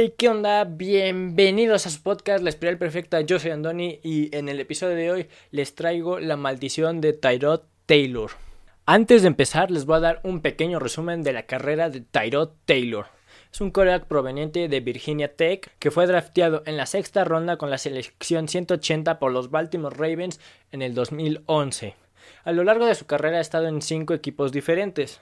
Hey, ¿qué onda? Bienvenidos a su podcast La Espiral Perfecta. Yo soy Andoni y en el episodio de hoy les traigo la maldición de Tyrod Taylor. Antes de empezar, les voy a dar un pequeño resumen de la carrera de Tyrod Taylor. Es un coreback proveniente de Virginia Tech que fue drafteado en la sexta ronda con la selección 180 por los Baltimore Ravens en el 2011. A lo largo de su carrera ha estado en cinco equipos diferentes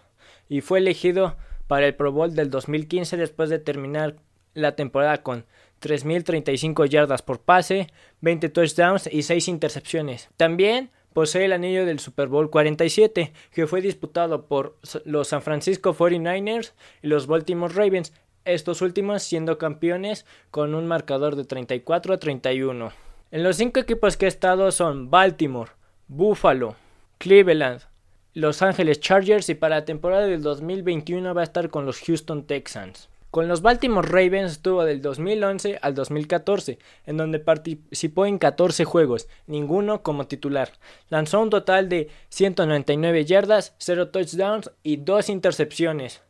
y fue elegido para el Pro Bowl del 2015 después de terminar la temporada con 3.035 yardas por pase, 20 touchdowns y 6 intercepciones. También posee el anillo del Super Bowl 47, que fue disputado por los San Francisco 49ers y los Baltimore Ravens, estos últimos siendo campeones con un marcador de 34 a 31. En los cinco equipos que ha estado son Baltimore, Buffalo, Cleveland, Los Angeles Chargers y para la temporada del 2021 va a estar con los Houston Texans. Con los Baltimore Ravens estuvo del 2011 al 2014, en donde participó en 14 juegos, ninguno como titular. Lanzó un total de 199 yardas, 0 touchdowns y 2 intercepciones,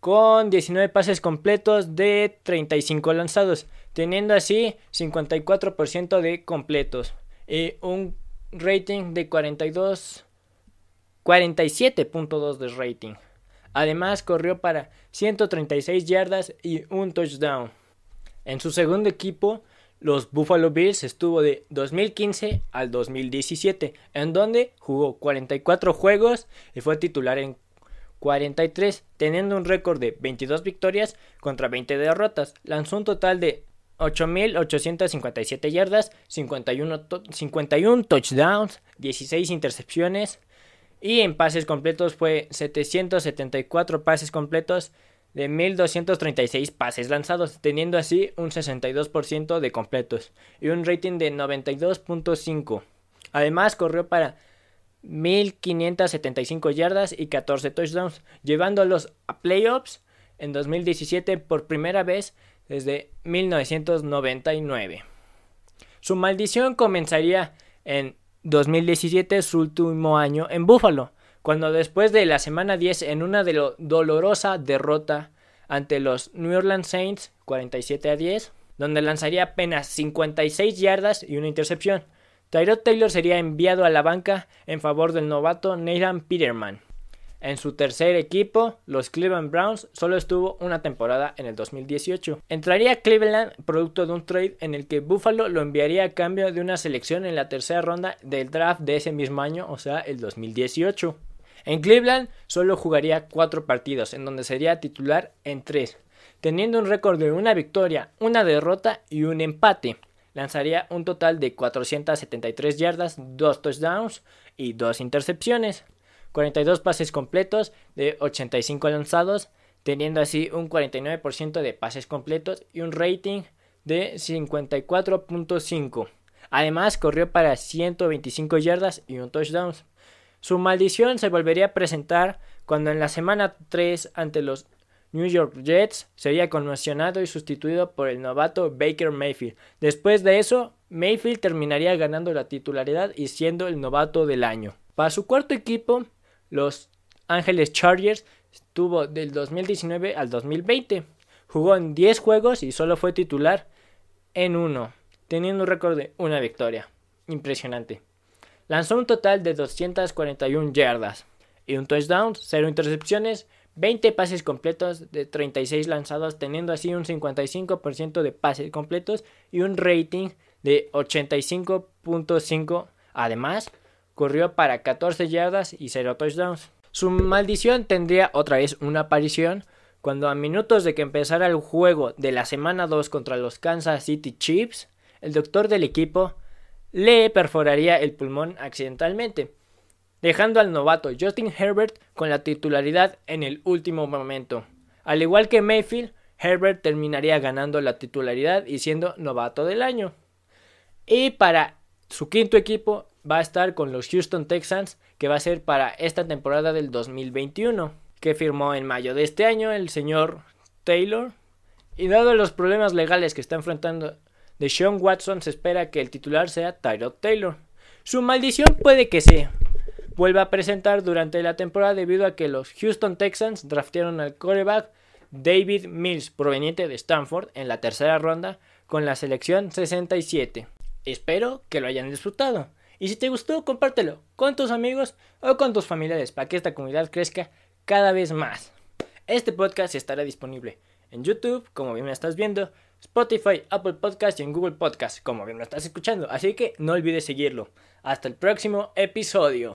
con 19 pases completos de 35 lanzados, teniendo así 54% de completos y un rating de 42 47.2 de rating. Además, corrió para 136 yardas y un touchdown. En su segundo equipo, los Buffalo Bills estuvo de 2015 al 2017, en donde jugó 44 juegos y fue titular en 43, teniendo un récord de 22 victorias contra 20 derrotas. Lanzó un total de 8.857 yardas, 51, 51 touchdowns, 16 intercepciones y en pases completos fue 774 pases completos de 1236 pases lanzados, teniendo así un 62% de completos y un rating de 92.5. Además, corrió para 1575 yardas y 14 touchdowns, llevándolos a playoffs en 2017 por primera vez desde 1999. Su maldición comenzaría en 2017, su último año en Buffalo, cuando después de la semana 10 en una de dolorosa derrota ante los New Orleans Saints 47 a 10, donde lanzaría apenas 56 yardas y una intercepción. Tyrod Taylor sería enviado a la banca en favor del novato Nathan Peterman. En su tercer equipo, los Cleveland Browns, solo estuvo una temporada en el 2018. Entraría a Cleveland producto de un trade en el que Buffalo lo enviaría a cambio de una selección en la tercera ronda del draft de ese mismo año, o sea, el 2018. En Cleveland solo jugaría cuatro partidos, en donde sería titular en tres, teniendo un récord de una victoria, una derrota y un empate. Lanzaría un total de 473 yardas, dos touchdowns y dos intercepciones. 42 pases completos de 85 lanzados, teniendo así un 49% de pases completos y un rating de 54.5. Además, corrió para 125 yardas y un touchdown. Su maldición se volvería a presentar cuando en la semana 3 ante los New York Jets sería conmocionado y sustituido por el novato Baker Mayfield. Después de eso, Mayfield terminaría ganando la titularidad y siendo el novato del año. Para su cuarto equipo, los Ángeles Chargers estuvo del 2019 al 2020. Jugó en 10 juegos y solo fue titular en uno, teniendo un récord de una victoria. Impresionante. Lanzó un total de 241 yardas y un touchdown, 0 intercepciones, 20 pases completos de 36 lanzados, teniendo así un 55% de pases completos y un rating de 85.5. Además, corrió para 14 yardas y 0 touchdowns. Su maldición tendría otra vez una aparición cuando a minutos de que empezara el juego de la semana 2 contra los Kansas City Chiefs, el doctor del equipo le perforaría el pulmón accidentalmente, dejando al novato Justin Herbert con la titularidad en el último momento. Al igual que Mayfield, Herbert terminaría ganando la titularidad y siendo novato del año. Y para su quinto equipo, va a estar con los Houston Texans, que va a ser para esta temporada del 2021, que firmó en mayo de este año el señor Taylor. Y dado los problemas legales que está enfrentando de Sean Watson, se espera que el titular sea Tyrod Taylor. Su maldición puede que se vuelva a presentar durante la temporada debido a que los Houston Texans draftearon al quarterback David Mills, proveniente de Stanford, en la tercera ronda con la selección 67. Espero que lo hayan disfrutado. Y si te gustó, compártelo con tus amigos o con tus familiares para que esta comunidad crezca cada vez más. Este podcast estará disponible en YouTube, como bien me estás viendo, Spotify, Apple Podcast y en Google Podcast, como bien me estás escuchando. Así que no olvides seguirlo. Hasta el próximo episodio.